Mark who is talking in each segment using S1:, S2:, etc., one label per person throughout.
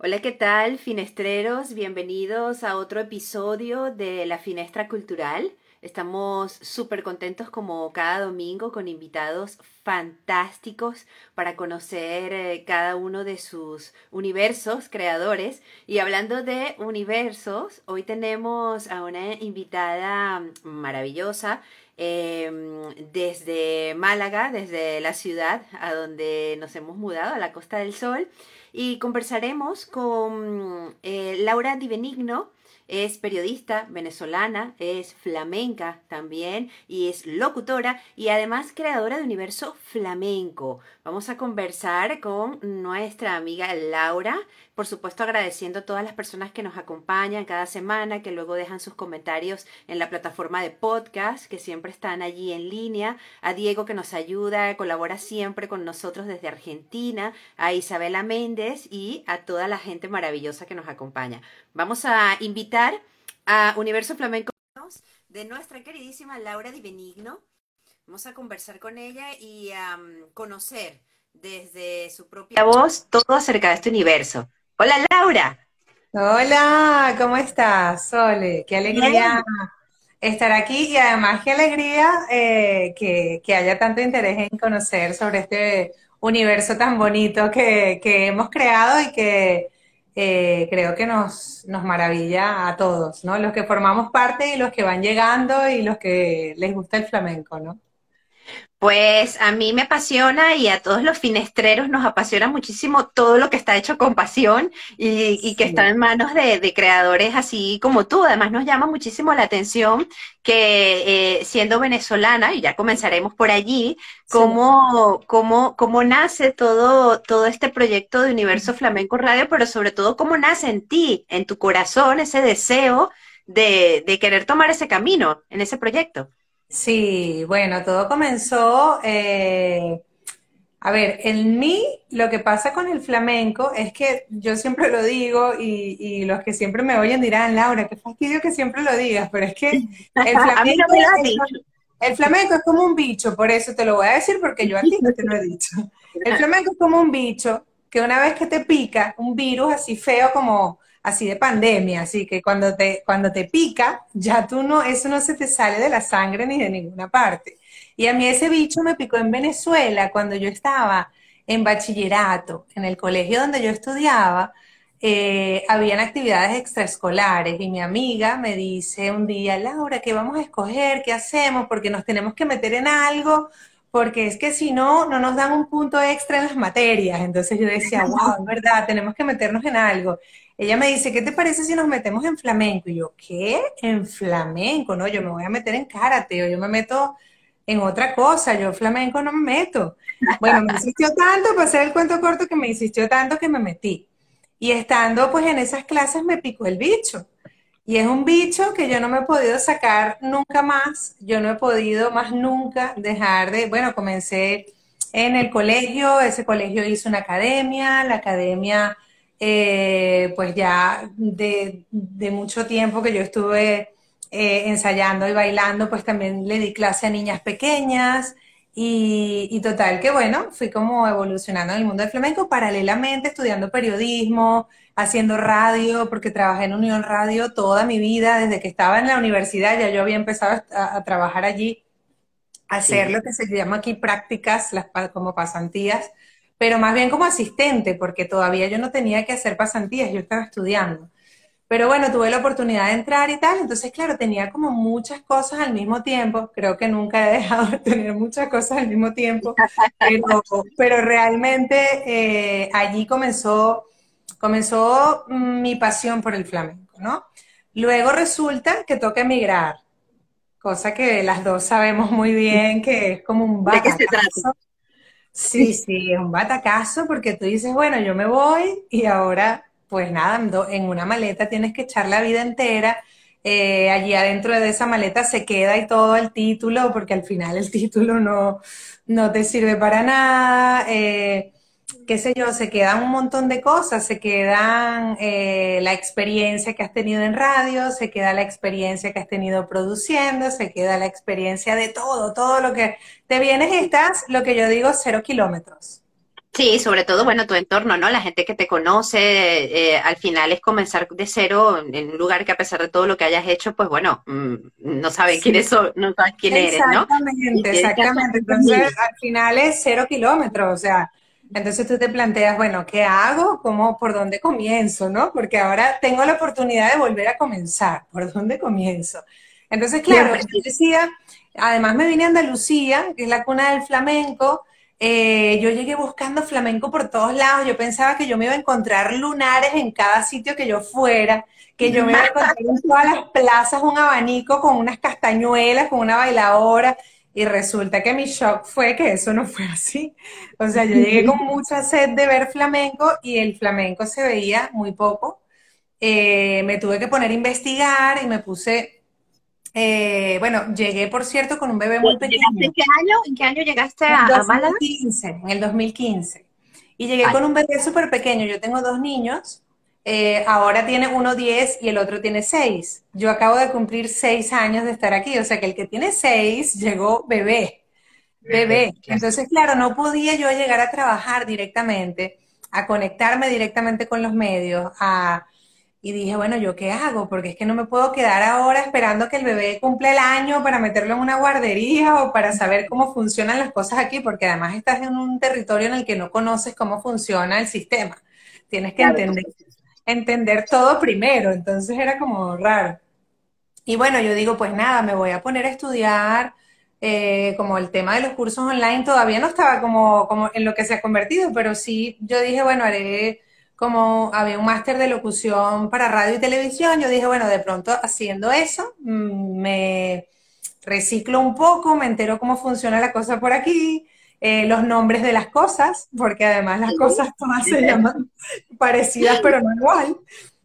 S1: Hola, ¿qué tal, finestreros? Bienvenidos a otro episodio de La Finestra Cultural. Estamos súper contentos como cada domingo con invitados fantásticos para conocer eh, cada uno de sus universos creadores. Y hablando de universos, hoy tenemos a una invitada maravillosa em, desde Málaga, desde la ciudad a donde nos hemos mudado, a la Costa del Sol y conversaremos con eh, Laura Di Benigno. Es periodista venezolana, es flamenca también y es locutora y además creadora de Universo Flamenco. Vamos a conversar con nuestra amiga Laura por supuesto, agradeciendo a todas las personas que nos acompañan cada semana, que luego dejan sus comentarios en la plataforma de podcast, que siempre están allí en línea, a Diego que nos ayuda, colabora siempre con nosotros desde Argentina, a Isabela Méndez y a toda la gente maravillosa que nos acompaña. Vamos a invitar a Universo Flamenco de nuestra queridísima Laura Di Benigno. Vamos a conversar con ella y a conocer desde su propia voz todo acerca de este universo. Hola Laura.
S2: Hola, ¿cómo estás, Sole? Qué alegría estar aquí y además qué alegría eh, que, haya tanto interés en conocer sobre este universo tan bonito que, hemos creado y que eh, creo que nos, nos maravilla a todos, ¿no? Los que formamos parte y los que van llegando y los que les gusta el flamenco, ¿no?
S1: Pues a mí me apasiona y a todos los finestreros nos apasiona muchísimo todo lo que está hecho con pasión y, que está en manos de, creadores así como tú. Además nos llama muchísimo la atención que eh, siendo venezolana, y ya comenzaremos por allí, cómo, cómo, cómo nace todo, todo este proyecto de Universo Flamenco Radio, pero sobre todo cómo nace en ti, en tu corazón, ese deseo de, de querer tomar ese camino en ese proyecto.
S2: Sí, bueno, todo comenzó, eh, a ver, en mí lo que pasa con el flamenco es que yo siempre lo digo y, los que siempre me oyen dirán, Laura, qué fastidio que siempre lo digas, pero es que el flamenco, el flamenco es como un bicho, por eso te lo voy a decir porque yo a ti no te lo he dicho. El flamenco es como un bicho que una vez que te pica, un virus así feo como así de pandemia, así que cuando te, cuando te pica, ya tú no, eso no se te sale de la sangre ni de ninguna parte. Y a mí ese bicho me picó en Venezuela cuando yo estaba en bachillerato, en el colegio donde yo estudiaba, eh, habían actividades extraescolares y mi amiga me dice un día, Laura, ¿qué vamos a escoger? ¿Qué hacemos? Porque nos tenemos que meter en algo, porque es que si no, no nos dan un punto extra en las materias. Entonces yo decía, wow, es verdad, tenemos que meternos en algo. Ella me dice, ¿qué te parece si nos metemos en flamenco? Y yo, ¿qué? En flamenco, no, yo me voy a meter en karate o yo me meto en otra cosa, yo flamenco no me meto. Bueno, me insistió tanto, para hacer el cuento corto, que me insistió tanto que me metí. Y estando pues en esas clases me picó el bicho. Y es un bicho que yo no me he podido sacar nunca más, yo no he podido más nunca dejar de, bueno, comencé en el colegio, ese colegio hizo una academia, la academia eh, pues ya de, mucho tiempo que yo estuve eh, ensayando y bailando, pues también le di clase a niñas pequeñas y, total que bueno, fui como evolucionando en el mundo del flamenco, paralelamente estudiando periodismo, haciendo radio, porque trabajé en Unión Radio toda mi vida, desde que estaba en la universidad ya yo había empezado a, trabajar allí, a hacer lo que se llama aquí prácticas, las, como pasantías pero más bien como asistente, porque todavía yo no tenía que hacer pasantías, yo estaba estudiando. Pero bueno, tuve la oportunidad de entrar y tal, entonces claro, tenía como muchas cosas al mismo tiempo, creo que nunca he dejado de tener muchas cosas al mismo tiempo, pero, realmente eh, allí comenzó, comenzó mi pasión por el flamenco, ¿no? Luego resulta que toca emigrar, cosa que las dos sabemos muy bien que es como un
S1: ¿De qué se trata?
S2: Sí, sí, es un batacazo porque tú dices, bueno, yo me voy y ahora, pues nada, en una maleta tienes que echar la vida entera. Eh, allí adentro de esa maleta se queda y todo el título, porque al final el título no, no te sirve para nada. Eh, qué sé yo, se quedan un montón de cosas, se quedan eh, la experiencia que has tenido en radio, se queda la experiencia que has tenido produciendo, se queda la experiencia de todo, todo lo que te vienes y estás, lo que yo digo, cero kilómetros.
S1: Sí, sobre todo, bueno, tu entorno, ¿no? La gente que te conoce, eh, al final es comenzar de cero en un lugar que a pesar de todo lo que hayas hecho, pues bueno, mm, no saben quién no saben quién eres, ¿no?
S2: Exactamente, exactamente. Entonces, al final es cero kilómetros, o sea, entonces tú te planteas, bueno, ¿qué hago? ¿Cómo, por dónde comienzo, no? Porque ahora tengo la oportunidad de volver a comenzar, ¿por dónde comienzo? Entonces, claro, yo decía, además me vine a Andalucía, que es la cuna del flamenco, eh, yo llegué buscando flamenco por todos lados. Yo pensaba que yo me iba a encontrar lunares en cada sitio que yo fuera, que yo me iba a encontrar en todas las plazas un abanico con unas castañuelas, con una bailadora. Y resulta que mi shock fue que eso no fue así. O sea, yo llegué con mucha sed de ver flamenco y el flamenco se veía muy poco. Eh, me tuve que poner a investigar y me puse eh, bueno, llegué, por cierto, con un bebé muy pequeño.
S1: ¿En qué año, en qué año llegaste a,
S2: en 2015, En el 2015. Y llegué con un bebé súper pequeño. Yo tengo dos niños. Eh, ahora tiene uno 10 y el otro tiene 6. Yo acabo de cumplir 6 años de estar aquí. O sea que el que tiene 6 llegó bebé. Bebé. Entonces, claro, no podía yo llegar a trabajar directamente, a conectarme directamente con los medios, a y dije, bueno, ¿yo qué hago? Porque es que no me puedo quedar ahora esperando que el bebé cumpla el año para meterlo en una guardería o para saber cómo funcionan las cosas aquí, porque además estás en un territorio en el que no conoces cómo funciona el sistema. Tienes que entender, entender todo primero, entonces era como raro. Y bueno, yo digo, pues nada, me voy a poner a estudiar, eh, como el tema de los cursos online todavía no estaba como, como en lo que se ha convertido, pero sí, yo dije, bueno, haré como había un máster de locución para radio y televisión, yo dije, bueno, de pronto haciendo eso, mm, me reciclo un poco, me entero cómo funciona la cosa por aquí, eh, los nombres de las cosas, porque además las cosas todas se llaman parecidas pero no igual.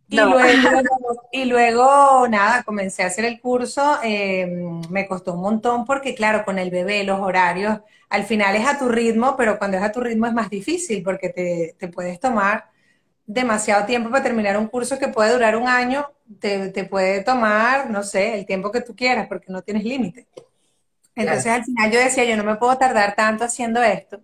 S2: Y, Luego, y luego, nada, comencé a hacer el curso, em, me costó un montón porque, claro, con el bebé, los horarios, al final es a tu ritmo, pero cuando es a tu ritmo es más difícil porque te, te puedes tomar demasiado tiempo para terminar un curso que puede durar un año, te, puede tomar, no sé, el tiempo que tú quieras, porque no tienes límite. Entonces al final yo decía, yo no me puedo tardar tanto haciendo esto,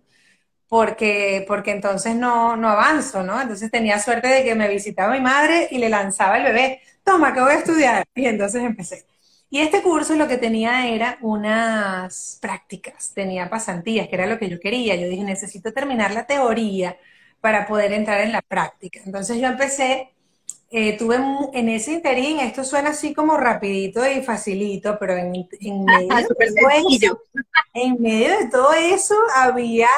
S2: porque, porque entonces no, no avanzo, ¿no? Entonces tenía suerte de que me visitaba mi madre y le lanzaba el bebé, toma, que voy a estudiar. Y entonces empecé. Y este curso lo que tenía era unas prácticas, tenía pasantías, que era lo que yo quería. Yo dije, necesito terminar la teoría para poder entrar en la práctica. Entonces yo empecé, eh, tuve en ese interín, esto suena así como rapidito y facilito, pero en, en, medio, de en medio de todo eso había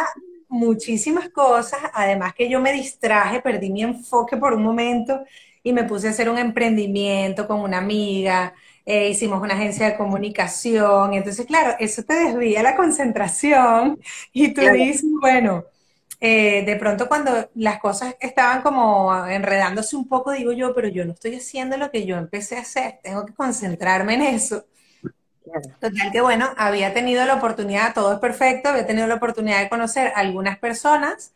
S2: muchísimas cosas, además que yo me distraje, perdí mi enfoque por un momento y me puse a hacer un emprendimiento con una amiga, eh, hicimos una agencia de comunicación, entonces claro, eso te desvía la concentración y tú dices, bueno, eh, de pronto cuando las cosas estaban como enredándose un poco, digo yo, pero yo no estoy haciendo lo que yo empecé a hacer, tengo que concentrarme en eso. Total que bueno, había tenido la oportunidad, todo es perfecto, había tenido la oportunidad de conocer a algunas personas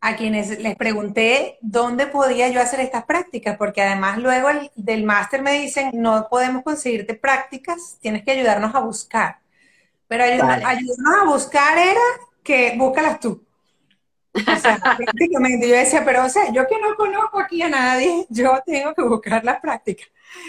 S2: a quienes les pregunté dónde podía yo hacer estas prácticas, porque además luego del máster me dicen, no podemos conseguirte prácticas, tienes que ayudarnos a buscar. Pero ayudarnos a buscar era que búscalas tú. O sea, prácticamente yo decía, pero o sea, yo que no conozco aquí a nadie, yo tengo que buscar la práctica.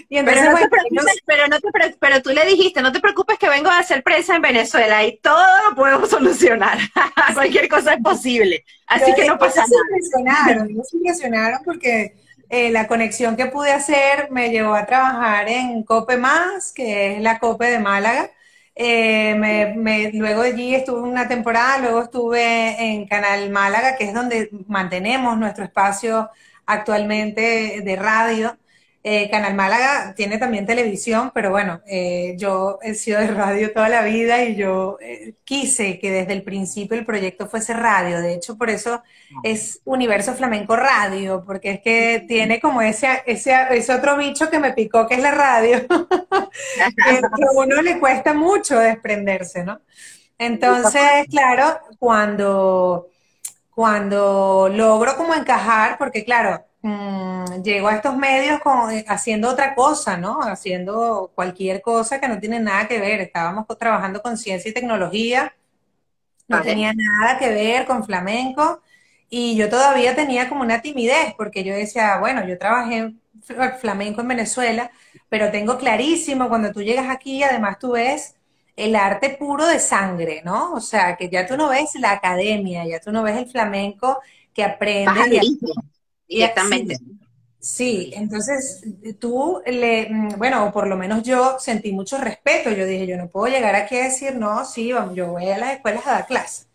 S1: Y entonces, pero, no te preocupes, pero, no te pero tú le dijiste, no te preocupes que vengo a hacer prensa en Venezuela y todo lo podemos solucionar. Cualquier cosa es posible. Así que no pasa nada. Se
S2: impresionaron, se impresionaron porque eh, la conexión que pude hacer me llevó a trabajar en Cope Más, que es la Cope de Málaga, eh, me, luego de allí estuve una temporada, luego estuve en Canal Málaga, que es donde mantenemos nuestro espacio actualmente de radio. Eh, Canal Málaga tiene también televisión, pero bueno, eh, yo he sido de radio toda la vida y yo eh, quise que desde el principio el proyecto fuese radio. De hecho, por eso es Universo Flamenco Radio, porque es que tiene como ese, ese, otro bicho que me picó, que es la radio, que a uno le cuesta mucho desprenderse, ¿no? Entonces, claro, cuando, cuando logro como encajar, porque claro, Mm, llego a estos medios eh, haciendo otra cosa, ¿no? Haciendo cualquier cosa que no tiene nada que ver. Estábamos trabajando con ciencia y tecnología, no tenía nada que ver con flamenco. Y yo todavía tenía como una timidez, porque yo decía, bueno, yo trabajé flamenco en Venezuela, pero tengo clarísimo, cuando tú llegas aquí, además tú ves el arte puro de sangre, ¿no? O sea, que ya tú no ves la academia, ya tú no ves el flamenco que aprende.
S1: Directamente.
S2: Sí, entonces tú le, mm, bueno, por lo menos yo sentí mucho respeto. Yo dije, yo no puedo llegar aquí a decir, no, sí, yo voy a las escuelas a dar clase.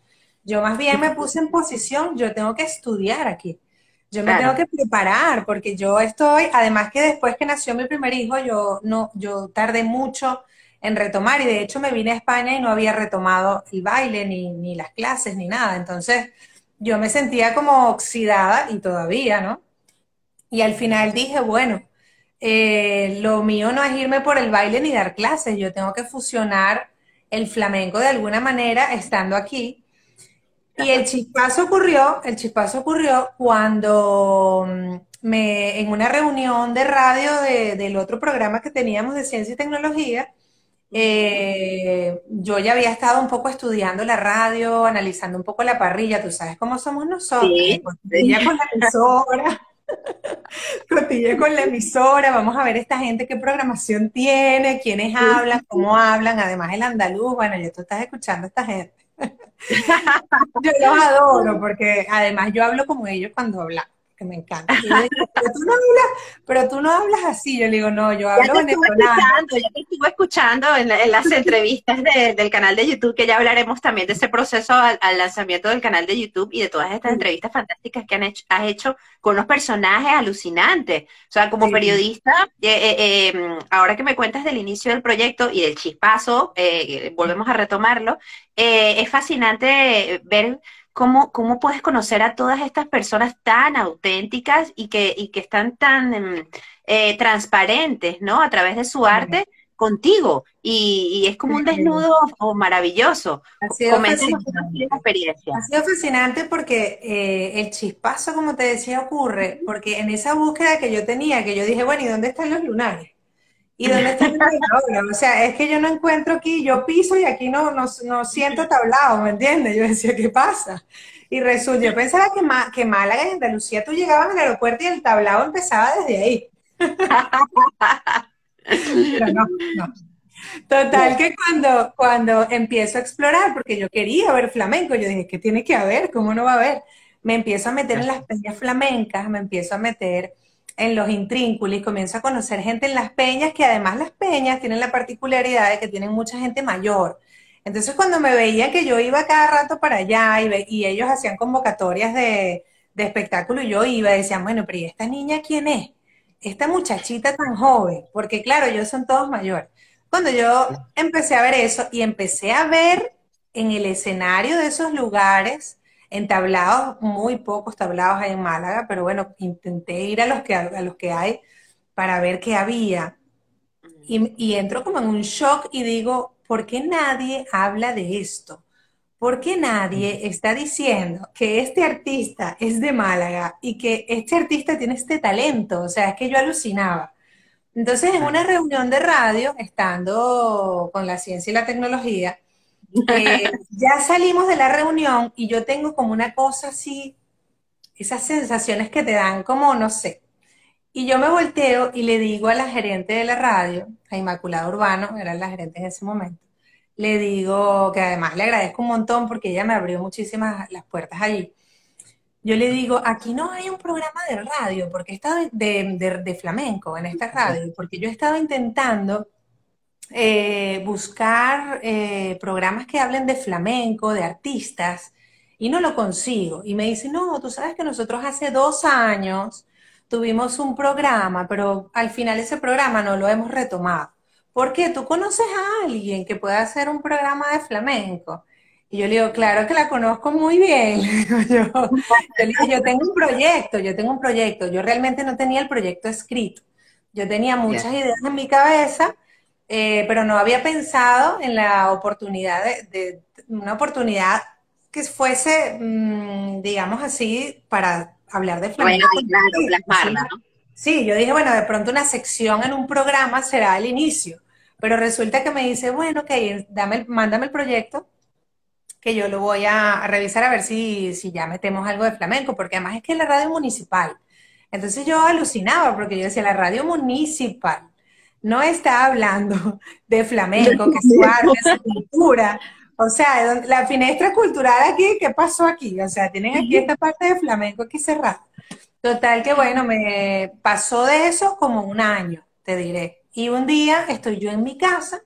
S2: Yo más bien me puse en posición, yo tengo que estudiar aquí. Yo me tengo que preparar porque yo estoy, además que después que nació mi primer hijo, yo no, yo tardé mucho en retomar y de hecho me vine a España y no había retomado el baile ni, ni las clases ni nada. Entonces yo me sentía como oxidada y todavía, ¿no? Y al final dije, bueno, eh, lo mío no es irme por el baile ni dar clases, yo tengo que fusionar el flamenco de alguna manera estando aquí. Y el chispazo ocurrió, el chispazo ocurrió cuando mm, me, en una reunión de radio del otro programa que teníamos de ciencia y tecnología, eh, yo ya había estado un poco estudiando la radio, analizando un poco la parrilla, tú sabes cómo somos nosotros, sí. con la emisora. Cotille con la emisora, vamos a ver esta gente qué programación tiene, quiénes hablan, cómo hablan, además el andaluz, bueno, ya tú estás escuchando a esta gente. yo los adoro porque además yo hablo como ellos cuando me encanta. pero, tú no hablas, pero tú no hablas así. Yo le digo, no, yo hablo venezolano.
S1: Ya te estuve escuchando en, las entrevistas del canal de YouTube, que ya hablaremos también de ese proceso al, lanzamiento del canal de YouTube y de todas estas entrevistas fantásticas que han hecho, has hecho con unos personajes alucinantes. O sea, como periodista, eh, eh, em, ahora que me cuentas del inicio del proyecto y del chispazo, eh, volvemos a retomarlo, es fascinante ver ¿Cómo, ¿Cómo puedes conocer a todas estas personas tan auténticas y que, y que están tan em, eh, transparentes, ¿no? A través de su arte contigo. Y, es como un desnudo maravilloso.
S2: Ha sido, experiencia. ha sido fascinante porque eh, el chispazo, como te decía, ocurre porque en esa búsqueda que yo tenía, que yo dije, bueno, ¿y dónde están los lunares? ¿Y dónde está el O sea, es que yo no encuentro aquí, yo piso y aquí no, no, siento tablado, ¿me entiendes? Yo decía, ¿qué pasa? Y resulta, yo pensaba que, que Málaga y Andalucía tú llegabas al aeropuerto y el tablado empezaba desde ahí. Pero no, no. Total que cuando, cuando empiezo a explorar, porque yo quería ver flamenco, yo dije, ¿qué tiene que haber? ¿Cómo no va a haber? Me empiezo a meter en las peñas flamencas, me empiezo a meter en los intrínculos, comienzo a conocer gente en las peñas, que además las peñas tienen la particularidad de que tienen mucha gente mayor. Entonces cuando me veían que yo iba cada rato para allá y, y ellos hacían convocatorias de, de, espectáculo y yo iba decían, bueno, pero ¿y esta niña quién es? Esta muchachita tan joven, porque claro, ellos son todos mayores. Cuando yo empecé a ver eso y empecé a ver en el escenario de esos lugares en tablados, muy pocos tablados hay en Málaga, pero bueno, intenté ir a los que, a los que hay para ver qué había. Y, y entro como en un shock y digo, ¿por qué nadie habla de esto? ¿Por qué nadie está diciendo que este artista es de Málaga y que este artista tiene este talento? O sea, es que yo alucinaba. Entonces, en una reunión de radio, estando con la ciencia y la tecnología, eh, ya salimos de la reunión y yo tengo como una cosa así, esas sensaciones que te dan como, no sé. Y yo me volteo y le digo a la gerente de la radio, a Inmaculada Urbano, era la gerente en ese momento, le digo que además le agradezco un montón porque ella me abrió muchísimas las puertas allí. Yo le digo, aquí no hay un programa de radio, porque he estado de, de flamenco en esta radio, porque yo he estado intentando eh, buscar eh, programas que hablen de flamenco, de artistas, y no lo consigo. Y me dice, no, tú sabes que nosotros hace dos años tuvimos un programa, pero al final ese programa no lo hemos retomado. ¿Por qué? ¿Tú conoces a alguien que pueda hacer un programa de flamenco? Y yo le digo, claro que la conozco muy bien. yo, yo tengo un proyecto, yo tengo un proyecto. Yo realmente no tenía el proyecto escrito. Yo tenía muchas ideas en mi cabeza, eh, pero no había pensado en la oportunidad de, una oportunidad que fuese, mm, digamos así, para hablar de flamenco. Sí, yo dije, bueno, de pronto una sección en un programa será el inicio, pero resulta que me dice, bueno, ok, dame, mándame el proyecto que yo lo voy a, revisar a ver si, si ya metemos algo de flamenco, porque además es que es la radio municipal. Entonces yo alucinaba porque yo decía, la radio municipal no está hablando de flamenco, que es su arte, su cultura. O sea, la finestra cultural aquí, ¿qué pasó aquí? O sea, tienen aquí esta parte de flamenco aquí cerrada. Total que bueno, me pasó de eso como un año, te diré. Y un día estoy yo en mi casa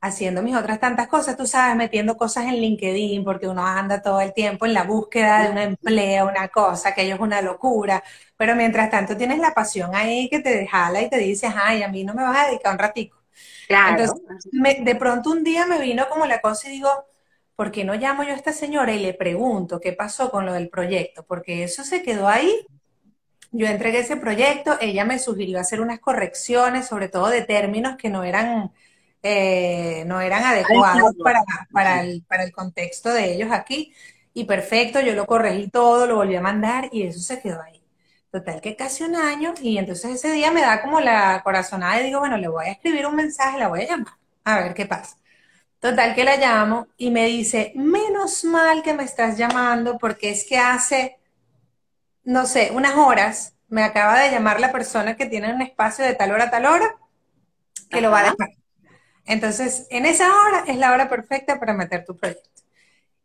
S2: haciendo mis otras tantas cosas, tú sabes, metiendo cosas en LinkedIn, porque uno anda todo el tiempo en la búsqueda de un empleo, una cosa, que ello es una locura, pero mientras tanto tienes la pasión ahí que te jala y te dices, ay, a mí no me vas a dedicar un ratico. Claro. Entonces, de pronto un día me vino como la cosa y digo, ¿por qué no llamo yo a esta señora y le pregunto qué pasó con lo del proyecto? Porque eso se quedó ahí. Yo entregué ese proyecto, ella me sugirió hacer unas correcciones, sobre todo de términos que no eran eh, no eran adecuados para, para, el, para el contexto de ellos aquí. Y perfecto, yo lo corregí todo, lo volví a mandar y eso se quedó ahí. Total que casi un año y entonces ese día me da como la corazonada y digo, bueno, le voy a escribir un mensaje, la voy a llamar, a ver qué pasa. Total que la llamo y me dice, menos mal que me estás llamando porque es que hace, no sé, unas horas me acaba de llamar la persona que tiene un espacio de tal hora a tal hora que lo va a dejar. Entonces, en esa hora es la hora perfecta para meter tu proyecto.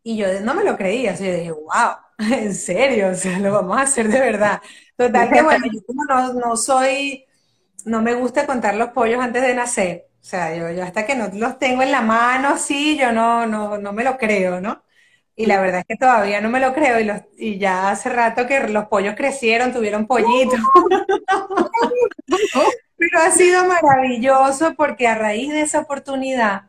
S2: Y yo no me lo creía, así yo dije, wow, en serio, o sea, lo vamos a hacer de verdad. Total que bueno, yo como no, soy, no me gusta contar los pollos antes de nacer, o sea, yo, yo hasta que no los tengo en la mano así, yo no, no, no me lo creo, ¿no? Y la verdad es que todavía no me lo creo y, los, y ya hace rato que los pollos crecieron, tuvieron pollitos. Pero ha sido maravilloso porque a raíz de esa oportunidad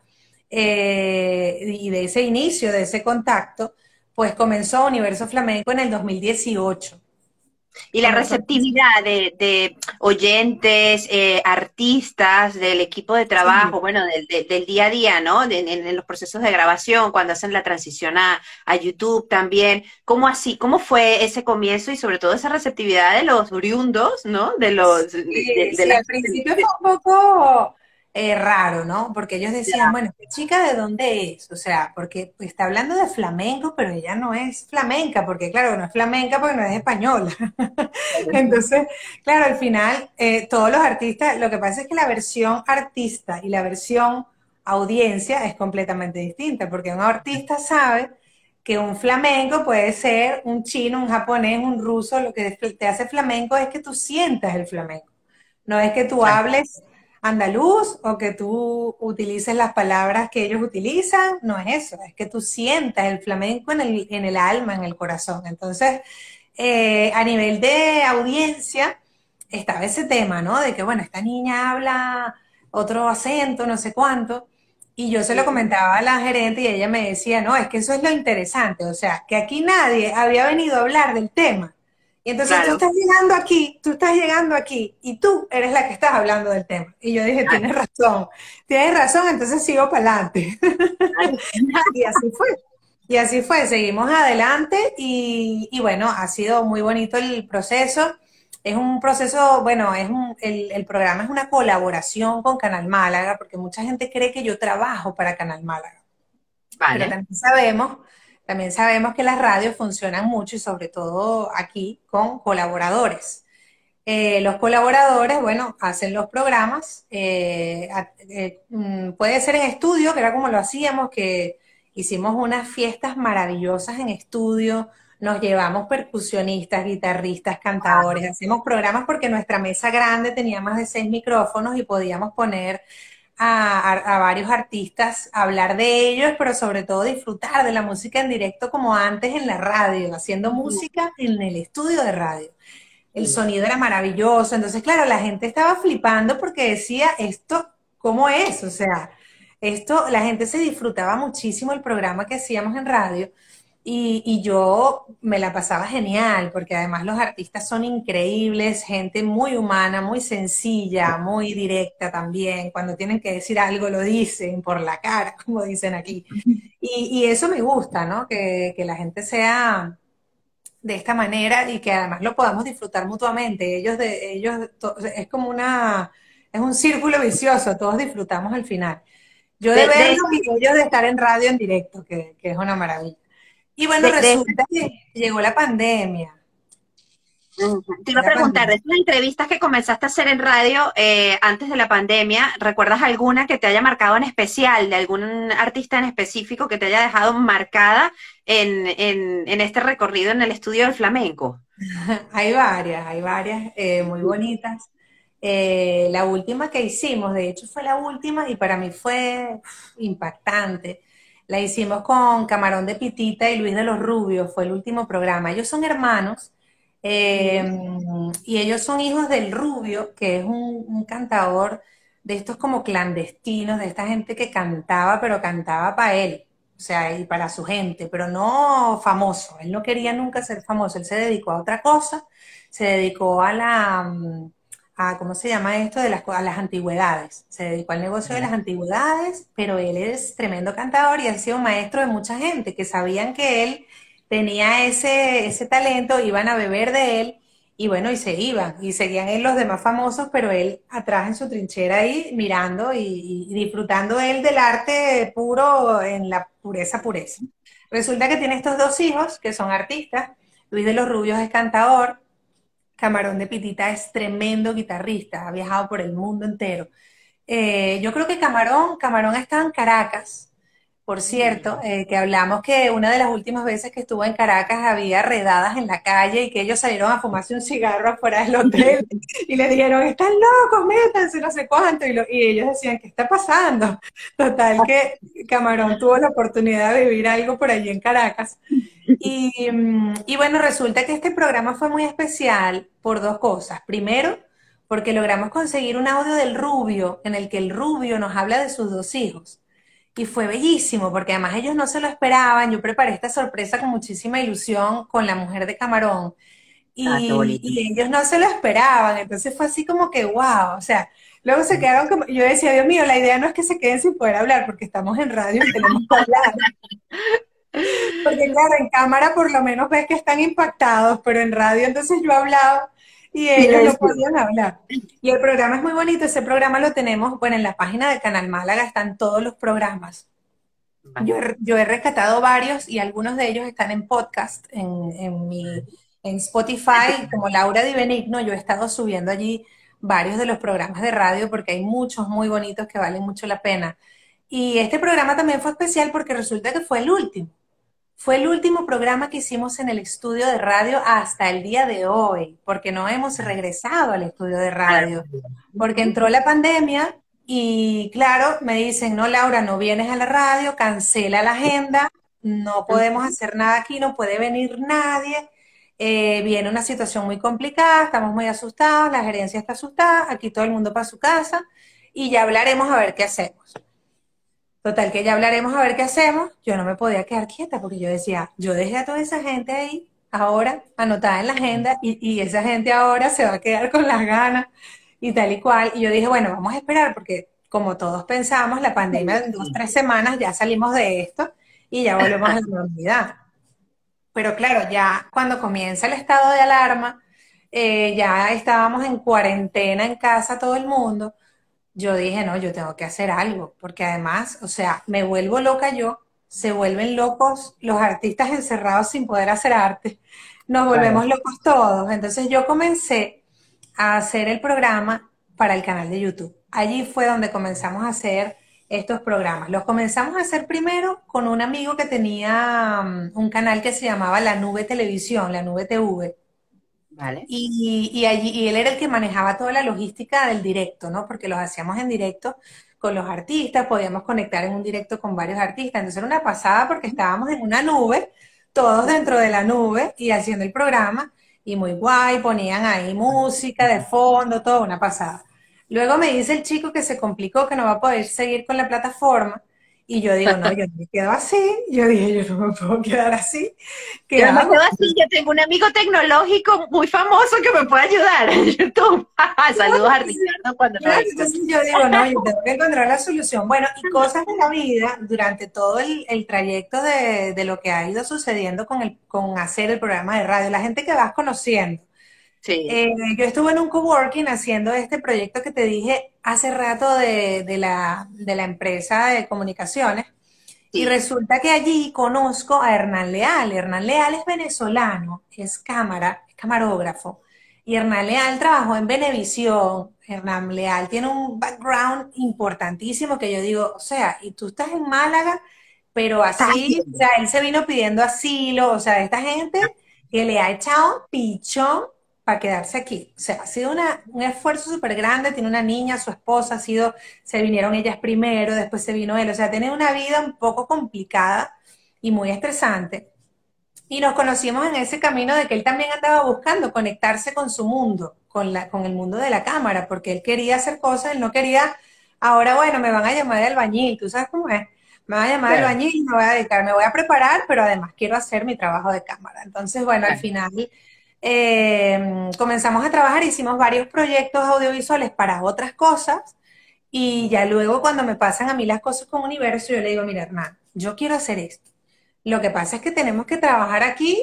S2: eh, y de ese inicio, de ese contacto, pues comenzó Universo Flamenco en el 2018.
S1: Y la receptividad de, oyentes, eh, artistas, del equipo de trabajo, bueno, del, día a día, ¿no? en, los procesos de grabación, cuando hacen la transición a, YouTube también. ¿Cómo así? ¿Cómo fue ese comienzo y sobre todo esa receptividad de los oriundos, ¿no? De los...
S2: de, al principio fue un poco eh, raro, ¿no? Porque ellos decían, bueno, ¿qué chica de dónde es? O sea, porque está hablando de flamenco, pero ella no es flamenca, porque claro, no es flamenca porque no es española. Entonces, claro, al final, eh, todos los artistas, lo que pasa es que la versión artista y la versión audiencia es completamente distinta, porque un artista sabe que un flamenco puede ser un chino, un japonés, un ruso, lo que te hace flamenco es que tú sientas el flamenco, no es que tú hables andaluz o que tú utilices las palabras que ellos utilizan, no es eso, es que tú sientas el flamenco en el, en el alma, en el corazón. Entonces, eh, a nivel de audiencia, estaba ese tema, ¿no? De que, bueno, esta niña habla otro acento, no sé cuánto, y yo se lo comentaba a la gerente y ella me decía, no, es que eso es lo interesante, o sea, que aquí nadie había venido a hablar del tema y entonces tú estás llegando aquí, tú estás llegando aquí y tú eres la que estás hablando del tema. Y yo dije, tienes razón, tienes razón, entonces sigo para adelante. y así fue. Y así fue, seguimos adelante y, bueno, ha sido muy bonito el proceso. Es un proceso, bueno, es el, programa es una colaboración con Canal Málaga, porque mucha gente cree que yo trabajo para Canal Málaga. Pero también sabemos también sabemos que las radios funcionan mucho y sobre todo aquí con colaboradores. Eh, los colaboradores, bueno, hacen los programas, eh, eh, mm, puede ser en estudio, que era como lo hacíamos, que hicimos unas fiestas maravillosas en estudio, nos llevamos percusionistas, guitarristas, cantadores, hacemos programas porque nuestra mesa grande tenía más de seis micrófonos y podíamos poner a, varios artistas, hablar de ellos, pero sobre todo disfrutar de la música en directo como antes en la radio, haciendo música en el estudio de radio. El sonido era maravilloso, entonces claro, la gente estaba flipando porque decía, esto, ¿cómo es? O sea, esto, la gente se disfrutaba muchísimo el programa que hacíamos en radio y, yo me la pasaba genial, porque además los artistas son increíbles, gente muy humana, muy sencilla, muy directa también. Cuando tienen que decir algo lo dicen por la cara, como dicen aquí. Y, eso me gusta, ¿no? Que, la gente sea de esta manera y que además lo podamos disfrutar mutuamente. Ellos, de, ellos es como una, es un círculo vicioso, todos disfrutamos al final. Yo de, verlo y ellos de estar en radio en directo, que es una maravilla. Y bueno, resulta que llegó la pandemia.
S1: Te iba a preguntar, de estas entrevistas que comenzaste a hacer en radio eh, antes de la pandemia, ¿recuerdas alguna que te haya marcado en especial, de algún artista en específico que te haya dejado marcada en, en, este recorrido en el estudio del flamenco?
S2: hay varias, hay varias eh, muy bonitas. Eh, la última que hicimos, de hecho fue la última y para mí fue impactante. La hicimos con Camarón de Pitita y Luis de los Rubios, fue el último programa. Ellos son hermanos Em, y ellos son hijos del Rubio, que es un, cantador de estos como clandestinos, de esta gente que cantaba, pero cantaba para él, o sea, y para su gente, pero no famoso. Él no quería nunca ser famoso, él se dedicó a otra cosa, se dedicó a la, mm, a, ¿cómo se llama esto? De las, a las antigüedades. Se dedicó al negocio de las antigüedades, pero él es tremendo cantador y ha sido maestro de mucha gente que sabían que él tenía ese, ese talento, iban a beber de él y bueno, y se iban, y seguían él los demás famosos, pero él atrás en su trinchera ahí mirando y, disfrutando él del arte puro en la pureza, pureza. Resulta que tiene estos dos hijos que son artistas, Luis de los Rubios es cantador, Camarón de Pitita es tremendo guitarrista, ha viajado por el mundo entero. Eh, yo creo que Camarón, Camarón está en Caracas, por cierto, eh, que hablamos que una de las últimas veces que estuvo en Caracas había redadas en la calle y que ellos salieron a fumarse un cigarro afuera del hotel y le dijeron, están locos, métanse, no sé cuánto. Y, ellos decían, ¿qué está pasando? Total, que Camarón tuvo la oportunidad de vivir algo por allí en Caracas. Y, y bueno, resulta que este programa fue muy especial por dos cosas. Primero, porque logramos conseguir un audio del rubio en el que el rubio nos habla de sus dos hijos y fue bellísimo, porque además ellos no se lo esperaban. Yo preparé esta sorpresa con muchísima ilusión con la mujer de Camarón. Y, ah, y, ellos no se lo esperaban. Entonces fue así como que, wow. O sea, luego se quedaron como. Yo decía, Dios mío, la idea no es que se queden sin poder hablar, porque estamos en radio y tenemos que hablar. Porque, claro, en cámara por lo menos ves que están impactados, pero en radio entonces yo hablaba y ellos no podían hablar. Y el programa es muy bonito, ese programa lo tenemos, bueno, en la página de Canal Málaga están todos los programas. Yo, he rescatado varios y algunos de ellos están en podcast, en, en, mi, en Spotify, como Laura Di Benigno, yo he estado subiendo allí varios de los programas de radio porque hay muchos muy bonitos que valen mucho la pena. Y este programa también fue especial porque resulta que fue el último. Fue el último programa que hicimos en el estudio de radio hasta el día de hoy, porque no hemos regresado al estudio de radio, porque entró la pandemia y claro, me dicen, no, Laura, no vienes a la radio, cancela la agenda, no podemos hacer nada aquí, no puede venir nadie, eh, viene una situación muy complicada, estamos muy asustados, la gerencia está asustada, aquí todo el mundo para su casa y ya hablaremos a ver qué hacemos. Total, que ya hablaremos a ver qué hacemos. Yo no me podía quedar quieta porque yo decía, yo dejé a toda esa gente ahí, ahora, anotada en la agenda, y, esa gente ahora se va a quedar con las ganas y tal y cual. Y yo dije, bueno, vamos a esperar porque como todos pensamos, la pandemia en dos, tres semanas ya salimos de esto y ya volvemos a la normalidad. Pero claro, ya cuando comienza el estado de alarma, eh, ya estábamos en cuarentena en casa todo el mundo yo dije, no, yo tengo que hacer algo, porque además, o sea, me vuelvo loca yo, se vuelven locos los artistas encerrados sin poder hacer arte, nos volvemos locos todos. Entonces yo comencé a hacer el programa para el canal de YouTube. Allí fue donde comenzamos a hacer estos programas. Los comenzamos a hacer primero con un amigo que tenía um, un canal que se llamaba La Nube Televisión, La Nube TV. Y, allí, y él era el que manejaba toda la logística del directo, ¿no? Porque los hacíamos en directo con los artistas, podíamos conectar en un directo con varios artistas. Entonces era una pasada porque estábamos en una nube, todos dentro de la nube y haciendo el programa. Y muy guay, ponían ahí música de fondo, todo una pasada. Luego me dice el chico que se complicó, que no va a poder seguir con la plataforma y yo digo, no, yo no me quedo así. Yo dije, yo no me puedo quedar así.
S1: yo me quedo así. Yo tengo un amigo tecnológico muy famoso que me puede ayudar en YouTube. Saludos a Ricardo cuando
S2: claro, Entonces yo digo, no, yo tengo que encontrar la solución. Bueno, y cosas de la vida durante todo el, el trayecto de, de, lo que ha ido sucediendo con, el, con hacer el programa de radio. La gente que vas conociendo eh, yo estuve en un coworking haciendo este proyecto que te dije hace rato de, la, empresa de comunicaciones Y resulta que allí conozco a Hernán Leal. Hernán Leal es venezolano, es cámara, es camarógrafo. Y Hernán Leal trabajó en Venevisión. Hernán Leal tiene un background importantísimo que yo digo, o sea, y tú estás en Málaga, pero así, o sea, él se vino pidiendo asilo, o sea, esta gente que le ha echado pichón para quedarse aquí. O sea, ha sido un esfuerzo súper grande, tiene una niña, su esposa, ha sido, se vinieron ellas primero, después se vino él, o sea, tiene una vida un poco complicada y muy estresante. Y nos conocimos en ese camino de que él también andaba buscando conectarse con su mundo, con, la, con el mundo de la cámara, porque él quería hacer cosas, él no quería, ahora bueno, me van a llamar de albañil, tú sabes cómo es, me van a llamar de albañil, me voy a dedicar, me voy a preparar, pero además quiero hacer mi trabajo de cámara. Entonces, bueno, al final eh, comenzamos a trabajar, hicimos varios proyectos audiovisuales para otras cosas y ya luego cuando me pasan a mí las cosas con Universo, yo le digo, mira, Hernán, yo quiero hacer esto. Lo que pasa es que tenemos que trabajar aquí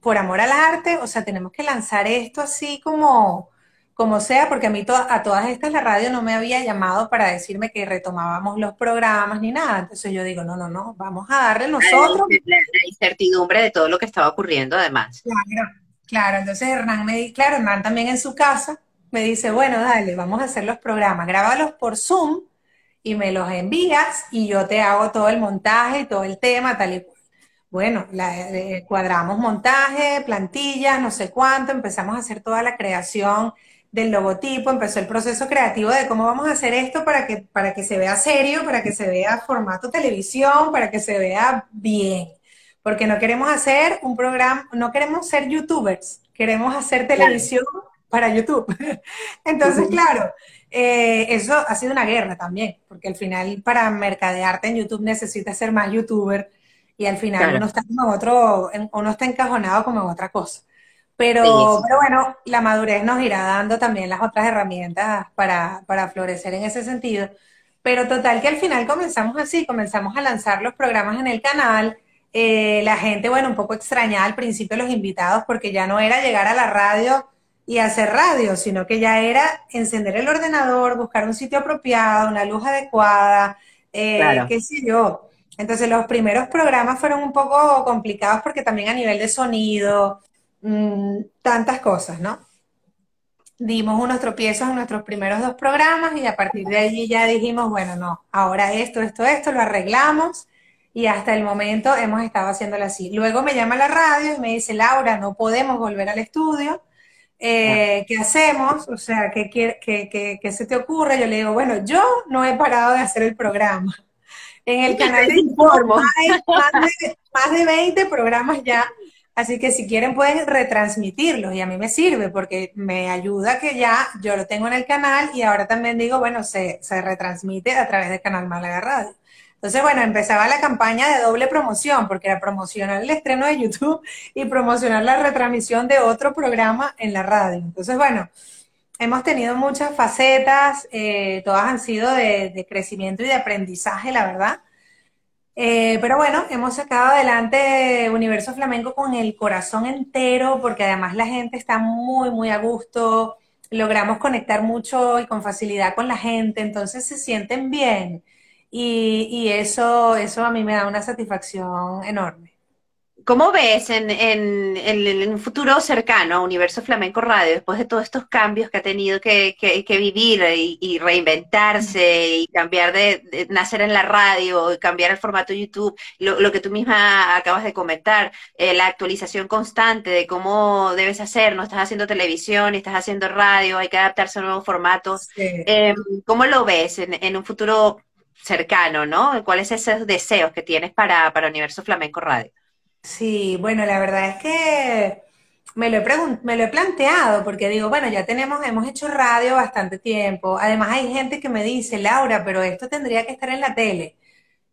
S2: por amor al arte, o sea, tenemos que lanzar esto así como, como sea, porque a mí a todas estas la radio no me había llamado para decirme que retomábamos los programas ni nada. Entonces yo digo, no, no, no, vamos a darle nosotros.
S1: La, la incertidumbre de todo lo que estaba ocurriendo además.
S2: Claro, Claro, entonces Hernán me dice, claro, Hernán también en su casa me dice, bueno, dale, vamos a hacer los programas, grábalos por Zoom y me los envías y yo te hago todo el montaje y todo el tema, tal y cual. Bueno, eh, cuadramos montaje, plantillas, no sé cuánto, empezamos a hacer toda la creación del logotipo, empezó el proceso creativo de cómo vamos a hacer esto para que, para que se vea serio, para que se vea formato televisión, para que se vea bien porque no queremos hacer un programa, no queremos ser youtubers, queremos hacer televisión para YouTube. Entonces, claro, eh, eso ha sido una guerra también, porque al final para mercadearte en YouTube necesitas ser más youtuber y al final uno está como otro, uno está encajonado como en otra cosa. Pero, pero bueno, la madurez nos irá dando también las otras herramientas para, para florecer en ese sentido. Pero total que al final comenzamos así, comenzamos a lanzar los programas en el canal, eh, la gente, bueno, un poco extrañada al principio los invitados porque ya no era llegar a la radio y hacer radio, sino que ya era encender el ordenador, buscar un sitio apropiado, una luz adecuada, eh, qué sé yo. Entonces los primeros programas fueron un poco complicados porque también a nivel de sonido, mm, tantas cosas, ¿no? Dimos unos tropiezos en nuestros primeros dos programas y a partir de allí ya dijimos, bueno, no, ahora esto, esto, esto, lo arreglamos y hasta el momento hemos estado haciéndolo así. Luego me llama la radio y me dice, Laura, no podemos volver al estudio. Eh, ¿Qué hacemos? O sea, ¿qué, qué, qué, se te ocurre? Yo le digo, bueno, yo no he parado de hacer el programa. En el canal de Informo hay más de, más de 20 programas ya, así que si quieren pueden retransmitirlos y a mí me sirve porque me ayuda que ya yo lo tengo en el canal y ahora también digo, bueno, se, se retransmite a través del canal Málaga Radio. Entonces, bueno, empezaba la campaña de doble promoción, porque era promocionar el estreno de YouTube y promocionar la retransmisión de otro programa en la radio. Entonces, bueno, hemos tenido muchas facetas, eh, todas han sido de, crecimiento y de aprendizaje, la verdad. Eh, pero bueno, hemos sacado adelante Universo Flamenco con el corazón entero, porque además la gente está muy, muy a gusto, logramos conectar mucho y con facilidad con la gente, entonces se sienten bien. Y, eso, eso a mí me da una satisfacción enorme.
S1: ¿Cómo ves en, en, un futuro cercano Universo Flamenco Radio, después de todos estos cambios que ha tenido que, vivir y, reinventarse y cambiar de, nacer en la radio y cambiar el formato YouTube, lo, que tú misma acabas de comentar, eh, la actualización constante de cómo debes hacer, no estás haciendo televisión, estás haciendo radio, hay que adaptarse a nuevos formatos. Em, ¿Cómo lo ves en, en un futuro cercano, ¿no? ¿Cuáles son esos deseos que tienes para, para Universo Flamenco Radio?
S2: Sí, bueno, la verdad es que me lo, he me lo he planteado porque digo, bueno, ya tenemos, hemos hecho radio bastante tiempo. Además hay gente que me dice, Laura, pero esto tendría que estar en la tele.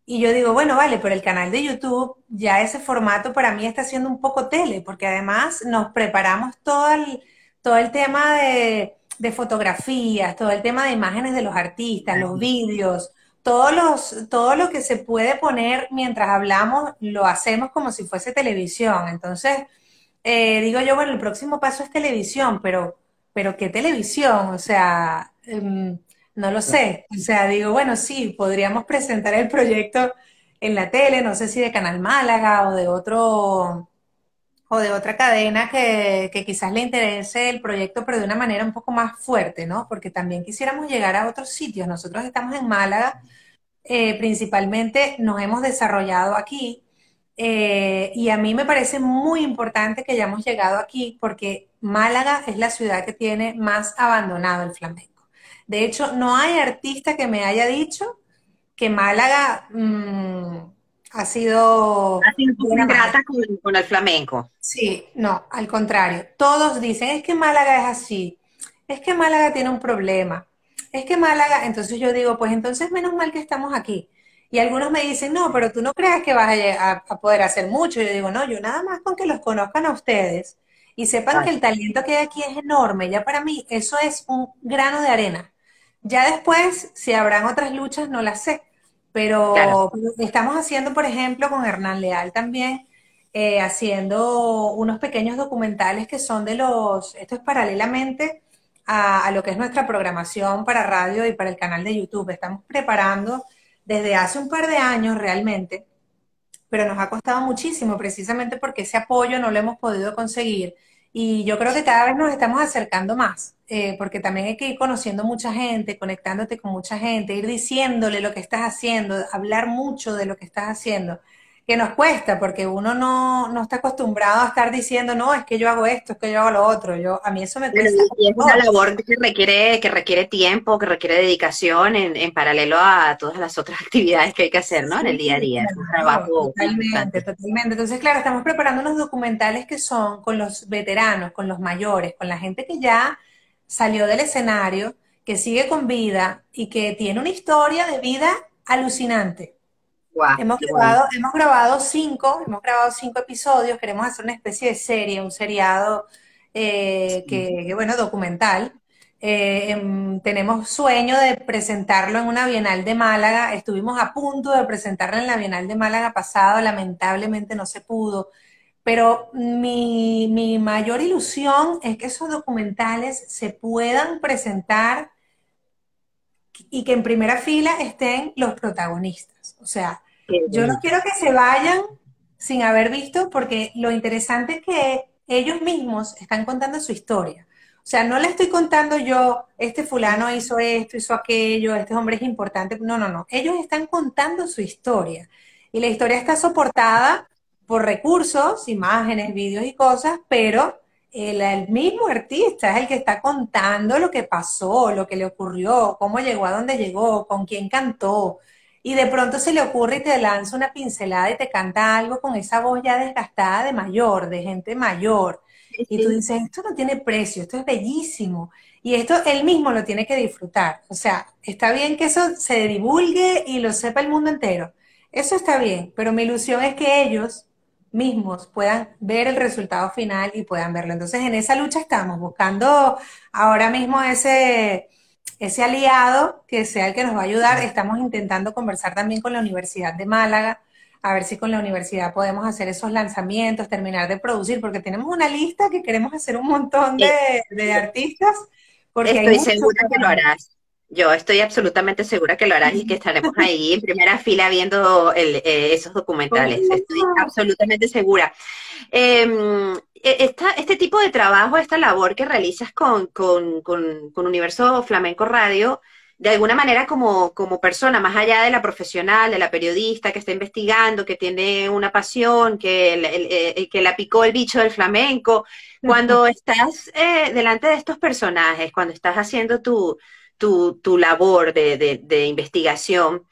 S2: Y yo digo, bueno, vale, pero el canal de YouTube, ya ese formato para mí está siendo un poco tele, porque además nos preparamos todo el, todo el tema de, de fotografías, todo el tema de imágenes de los artistas, los vídeos, todos los, todo lo que se puede poner mientras hablamos lo hacemos como si fuese televisión. Entonces, eh, digo yo, bueno, el próximo paso es televisión, pero, pero ¿qué televisión? O sea, em, no lo sé. O sea, digo, bueno, sí, podríamos presentar el proyecto en la tele, no sé si de Canal Málaga o de otro o de otra cadena que, quizás le interese el proyecto, pero de una manera un poco más fuerte, ¿no? Porque también quisiéramos llegar a otros sitios. Nosotros estamos en Málaga, eh, principalmente nos hemos desarrollado aquí, eh, y a mí me parece muy importante que hayamos llegado aquí porque Málaga es la ciudad que tiene más abandonado el flamenco. De hecho, no hay artista que me haya dicho que Málaga mmm, ha sido...
S1: Ha sido una grata con, con, el flamenco.
S2: Sí, no, al contrario. Todos dicen, es que Málaga es así, es que Málaga tiene un problema, es que Málaga, entonces yo digo, pues entonces menos mal que estamos aquí y algunos me dicen, no, pero tú no creas que vas a, poder hacer mucho. Yo digo, no, yo nada más con que los conozcan a ustedes y sepan que el talento que hay aquí es enorme. Ya para mí eso es un grano de arena. Ya después, si habrán otras luchas, no las sé. Pero estamos haciendo, por ejemplo, con Hernán Leal también, eh, haciendo unos pequeños documentales que son de los, esto es paralelamente a, a, lo que es nuestra programación para radio y para el canal de YouTube. Estamos preparando desde hace un par de años realmente, pero nos ha costado muchísimo precisamente porque ese apoyo no lo hemos podido conseguir. Y yo creo que cada vez nos estamos acercando más, eh, porque también hay que ir conociendo mucha gente, conectándote con mucha gente, ir diciéndole lo que estás haciendo, hablar mucho de lo que estás haciendo que nos cuesta, porque uno no, no, está acostumbrado a estar diciendo, no, es que yo hago esto, es que yo hago lo otro. Yo, a mí eso me cuesta.
S1: Y es una labor que requiere, que requiere tiempo, que requiere dedicación en, en, paralelo a todas las otras actividades que hay que hacer, ¿no? en el día a día. es un trabajo
S2: totalmente, totalmente. Entonces, claro, estamos preparando unos documentales que son con los veteranos, con los mayores, con la gente que ya salió del escenario, que sigue con vida y que tiene una historia de vida alucinante hemos, grabado, hemos grabado cinco, hemos grabado cinco episodios, queremos hacer una especie de serie, un seriado eh, que, bueno, documental. Eh, em, tenemos sueño de presentarlo en una Bienal de Málaga. Estuvimos a punto de presentarlo en la Bienal de Málaga pasado, lamentablemente no se pudo. Pero mi, mi mayor ilusión es que esos documentales se puedan presentar y que en primera fila estén los protagonistas. O sea, yo no quiero que se vayan sin haber visto, porque lo interesante es que ellos mismos están contando su historia. O sea, no le estoy contando yo, este fulano hizo esto, hizo aquello, este hombre es importante. No, no, no. Ellos están contando su historia. Y la historia está soportada por recursos, imágenes, vídeos y cosas, pero el, el, mismo artista es el que está contando lo que pasó, lo que le ocurrió, cómo llegó a donde llegó, con quién cantó, y de pronto se le ocurre y te lanza una pincelada y te canta algo con esa voz ya desgastada de mayor, de gente mayor. Y tú dices, esto no tiene precio, esto es bellísimo. Y esto él mismo lo tiene que disfrutar. O sea, está bien que eso se divulgue y lo sepa el mundo entero. Eso está bien, pero mi ilusión es que ellos mismos puedan ver el resultado final y puedan verlo. Entonces, en esa lucha estamos buscando ahora mismo ese, ese aliado que sea el que nos va a ayudar. Estamos intentando conversar también con la Universidad de Málaga, a ver si con la universidad podemos hacer esos lanzamientos, terminar de producir, porque tenemos una lista que queremos hacer un montón de, artistas. Porque
S1: Estoy segura que lo harás. Yo estoy absolutamente segura que lo harás y que estaremos ahí en primera fila viendo eh, esos documentales. Estoy absolutamente segura. Em, e, este tipo de trabajo, esta labor que realizas con, Universo Flamenco Radio, de alguna manera como, como persona, más allá de la profesional, de la periodista que está investigando, que tiene una pasión, que, eh, que la picó el bicho del flamenco, cuando estás eh, delante de estos personajes, cuando estás haciendo tu, tu, labor de, de investigación,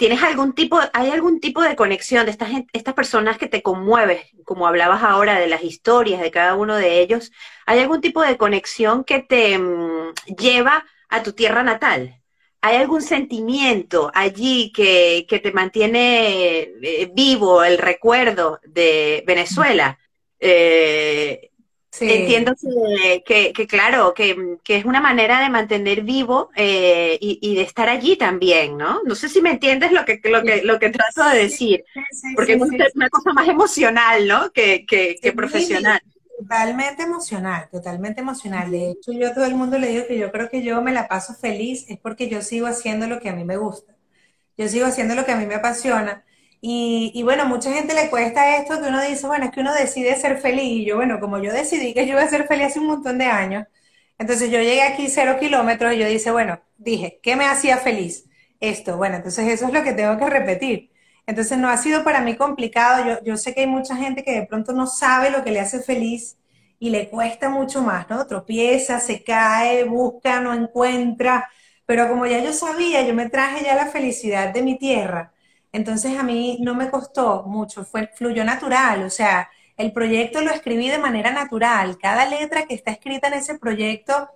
S1: ¿Tienes algún tipo, hay algún tipo de conexión de estas, estas personas que te conmueven, como hablabas ahora de las historias de cada uno de ellos? ¿Hay algún tipo de conexión que te mm, lleva a tu tierra natal? ¿Hay algún sentimiento allí que, que te mantiene eh, vivo el recuerdo de Venezuela? Eh, Entiendo que, que, claro, que, es una manera de mantener vivo eh, y, de estar allí también, ¿no? No sé si me entiendes lo que, lo que, lo que trato de decir, porque es una cosa más emocional, ¿no? Que, que profesional.
S2: Totalmente emocional, totalmente emocional. De hecho, yo a todo el mundo le digo que yo creo que yo me la paso feliz, es porque yo sigo haciendo lo que a mí me gusta. Yo sigo haciendo lo que a mí me apasiona Y, bueno, mucha gente le cuesta esto que uno dice, bueno, es que uno decide ser feliz. Y yo, bueno, como yo decidí que yo iba a ser feliz hace un montón de años, entonces yo llegué aquí cero kilómetros y yo dije, bueno, dije, ¿qué me hacía feliz? Esto, bueno, entonces eso es lo que tengo que repetir. Entonces no ha sido para mí complicado. Yo, yo sé que hay mucha gente que de pronto no sabe lo que le hace feliz y le cuesta mucho más, ¿no? Tropieza, se cae, busca, no encuentra. Pero como ya yo sabía, yo me traje ya la felicidad de mi tierra entonces a mí no me costó mucho, fue, fluyó natural, o sea, el proyecto lo escribí de manera natural, cada letra que está escrita en ese proyecto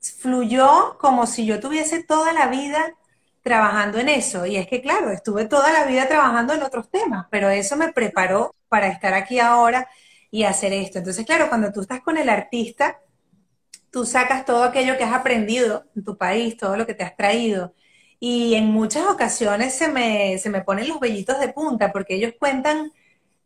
S2: fluyó como si yo tuviese toda la vida trabajando en eso. Y es que, claro, estuve toda la vida trabajando en otros temas, pero eso me preparó para estar aquí ahora y hacer esto. Entonces, claro, cuando tú estás con el artista, tú sacas todo aquello que has aprendido en tu país, todo lo que te has traído y en muchas ocasiones se me, se me ponen los vellitos de punta porque ellos cuentan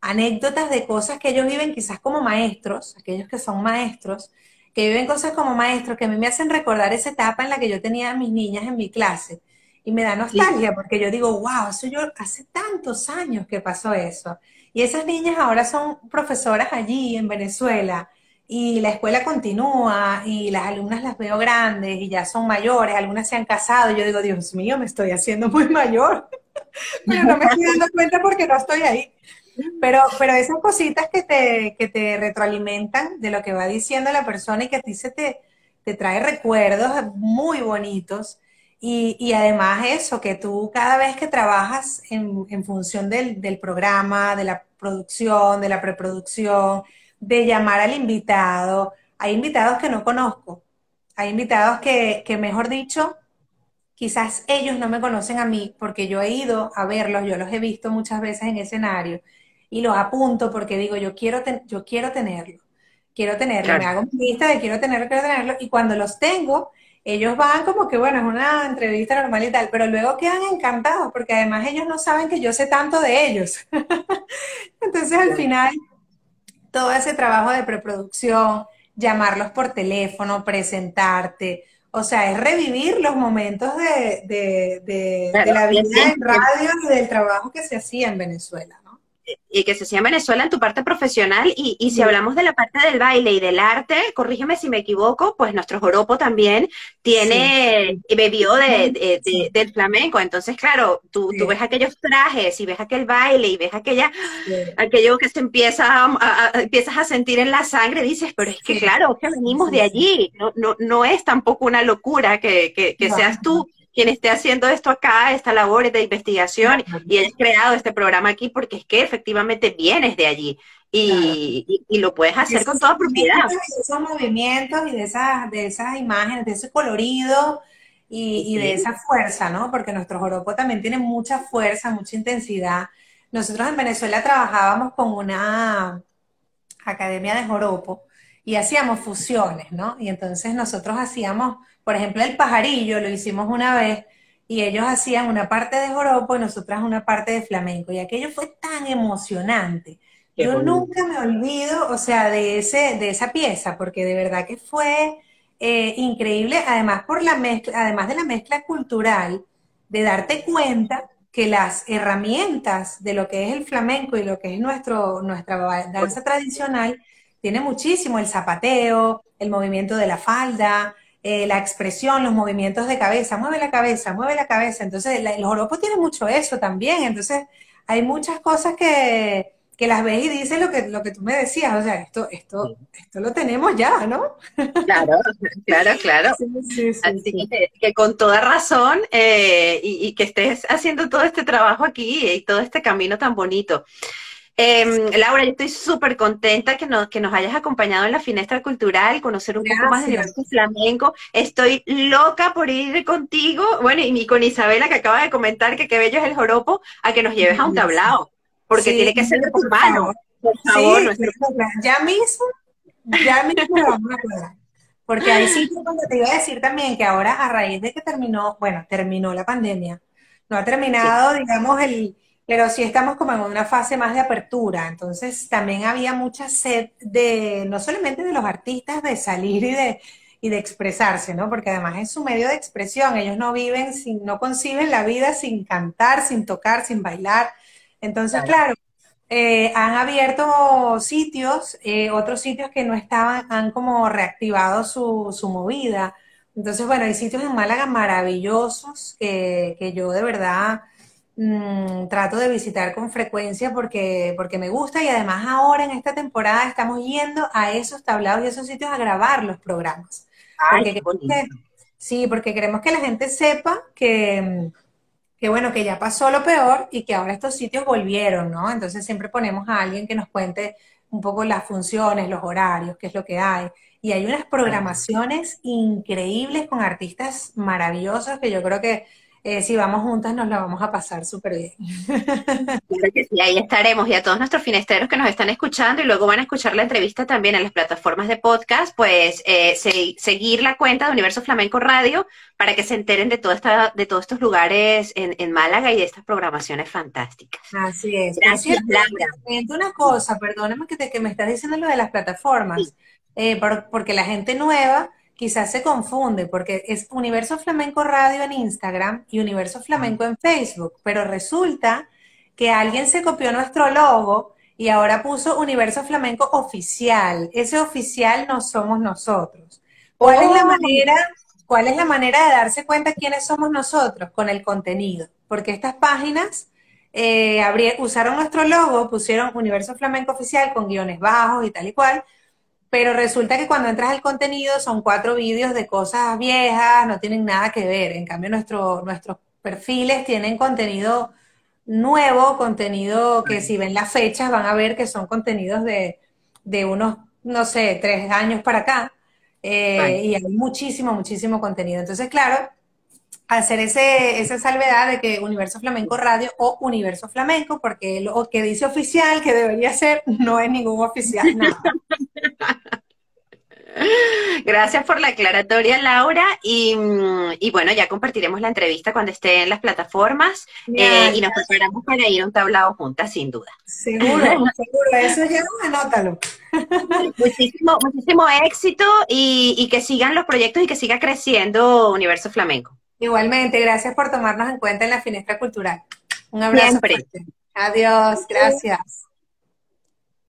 S2: anécdotas de cosas que ellos viven quizás como maestros, aquellos que son maestros, que viven cosas como maestros que a mí me hacen recordar esa etapa en la que yo tenía a mis niñas en mi clase. Y me da nostalgia porque yo digo, wow, eso yo hace tantos años que pasó eso. Y esas niñas ahora son profesoras allí en Venezuela y la escuela continúa y las alumnas las veo grandes y ya son mayores, algunas se han casado, y yo digo, Dios mío, me estoy haciendo muy mayor, pero no me estoy dando cuenta porque no estoy ahí. Pero, pero esas cositas que te, que te retroalimentan de lo que va diciendo la persona y que a ti se te, te trae recuerdos muy bonitos. Y, y, además eso, que tú cada vez que trabajas en, en función del, del programa, de la producción, de la preproducción, de llamar al invitado. Hay invitados que no conozco. Hay invitados que, que, mejor dicho, quizás ellos no me conocen a mí porque yo he ido a verlos, yo los he visto muchas veces en escenario y los apunto porque digo, yo quiero, yo quiero tenerlo. Quiero tenerlo, me hago mi lista de quiero tenerlo, quiero tenerlo. Y cuando los tengo, ellos van como que, bueno, es una entrevista normal y tal, pero luego quedan encantados porque además ellos no saben que yo sé tanto de ellos. Entonces al final todo ese trabajo de preproducción, llamarlos por teléfono, presentarte, o sea, es revivir los momentos de, de, de la vida en radio y del trabajo que se hacía en Venezuela
S1: y que se hacía en Venezuela en tu parte profesional. Y, y si hablamos de la parte del baile y del arte, corrígeme si me equivoco, pues nuestro joropo también tiene, bebió de, del flamenco, entonces claro, tú, tú, ves aquellos trajes y ves aquel baile y ves aquella, aquello que se empieza a, empiezas a sentir en la sangre, dices, pero es que claro, que venimos de allí, no, no, no es tampoco una locura que, que, que seas tú quien esté haciendo esto acá, esta labor de investigación, y hayas creado este programa aquí, porque es que efectivamente vienes de allí y, lo puedes hacer con toda propiedad.
S2: De esos movimientos y de esas, de esas imágenes, de ese colorido y, de esa fuerza, ¿no? Porque nuestro joropo también tiene mucha fuerza, mucha intensidad. Nosotros en Venezuela trabajábamos con una academia de joropo y hacíamos fusiones, ¿no? Y entonces nosotros hacíamos por ejemplo, el pajarillo lo hicimos una vez y ellos hacían una parte de joropo y nosotras una parte de flamenco. Y aquello fue tan emocionante. Yo nunca me olvido, o sea, de, ese, de esa pieza, porque de verdad que fue eh, increíble, además, por la mezcla, además de la mezcla cultural, de darte cuenta que las herramientas de lo que es el flamenco y lo que es nuestro, nuestra danza tradicional, tiene muchísimo el zapateo, el movimiento de la falda, eh, la expresión, los movimientos de cabeza, mueve la cabeza, mueve la cabeza. Entonces, el joropo tiene mucho eso también. Entonces, hay muchas cosas que, que las ves y dices lo que, lo que tú me decías, o sea, esto, esto, esto lo tenemos ya, ¿no?
S1: Claro, claro, claro. Así que, con toda razón eh, y, y, que estés haciendo todo este trabajo aquí y todo este camino tan bonito. Em, Laura, yo estoy súper contenta que nos, que nos hayas acompañado en la finestra cultural, conocer un poco más universo flamenco. Estoy loca por ir contigo, bueno, y con Isabela que acaba de comentar que qué bello es el joropo, a que nos lleves a un tablao, porque tiene que ser por mano. Por favor,
S2: ya mismo, ya mismo lo vamos a Porque ahí sí, cuando te iba a decir también que ahora a raíz de que terminó, bueno, terminó la pandemia, no ha terminado, digamos, el pero sí estamos como en una fase más de apertura, entonces también había mucha sed de, no solamente de los artistas, de salir y de, y de expresarse, ¿no? Porque además es su medio de expresión, ellos no viven sin, no conciben la vida sin cantar, sin tocar, sin bailar. Entonces, claro, eh, han abierto sitios, eh, otros sitios que no estaban, han como reactivado su, su movida. Entonces, bueno, hay sitios en Málaga maravillosos que, que yo de verdad mm, trato de visitar con frecuencia porque, porque me gusta y además ahora en esta temporada estamos yendo a esos tablados y esos sitios a grabar los programas.
S1: Ay,
S2: sí, porque queremos que la gente sepa que que bueno, que ya pasó lo peor y que ahora estos sitios volvieron, ¿no? Entonces siempre ponemos a alguien que nos cuente un poco las funciones, los horarios, qué es lo que hay. Y hay unas programaciones increíbles con artistas maravillosos que yo creo que eh, si vamos juntas nos la vamos a pasar súper bien.
S1: Y ahí estaremos. Y a todos nuestros finesteros que nos están escuchando y luego van a escuchar la entrevista también en las plataformas de podcast, pues eh, seguir la cuenta de Universo Flamenco Radio para que se enteren de, todo esta, de todos estos lugares en, Málaga y de estas programaciones fantásticas.
S2: Así es.
S1: Gracias, Laura.
S2: Una cosa, perdóname que, te, que me estás diciendo lo de las plataformas, eh, porque la gente nueva quizás se confunde porque es Universo Flamenco Radio en Instagram y Universo Flamenco en Facebook, pero resulta que alguien se copió nuestro logo y ahora puso Universo Flamenco Oficial. Ese oficial no somos nosotros. ¿Cuál es la oh. manera? ¿Cuál es la manera de darse cuenta quiénes somos nosotros? Con el contenido. Porque estas páginas eh, usaron nuestro logo, pusieron Universo Flamenco Oficial con guiones bajos y tal y cual, pero resulta que cuando entras al contenido son cuatro vídeos de cosas viejas, no tienen nada que ver. En cambio, nuestro, nuestros perfiles tienen contenido nuevo, contenido que si ven las fechas van a ver que son contenidos de, de unos, no sé, tres años para acá. Eh, y hay muchísimo, muchísimo contenido. Entonces, claro, hacer ese, esa salvedad de que Universo Flamenco Radio o Universo Flamenco, porque lo que dice oficial que debería ser no es ningún oficial, nada.
S1: Gracias por la aclaratoria, Laura. Y, bueno, ya compartiremos la entrevista cuando esté en las plataformas eh, y nos preparamos para ir a un tablado juntas, sin duda.
S2: Seguro, seguro. Eso ya anótalo.
S1: Muchísimo, muchísimo éxito y, y que sigan los proyectos y que siga creciendo Universo Flamenco.
S2: Igualmente, gracias por tomarnos en cuenta en la finestra cultural. Un abrazo. Adiós, gracias.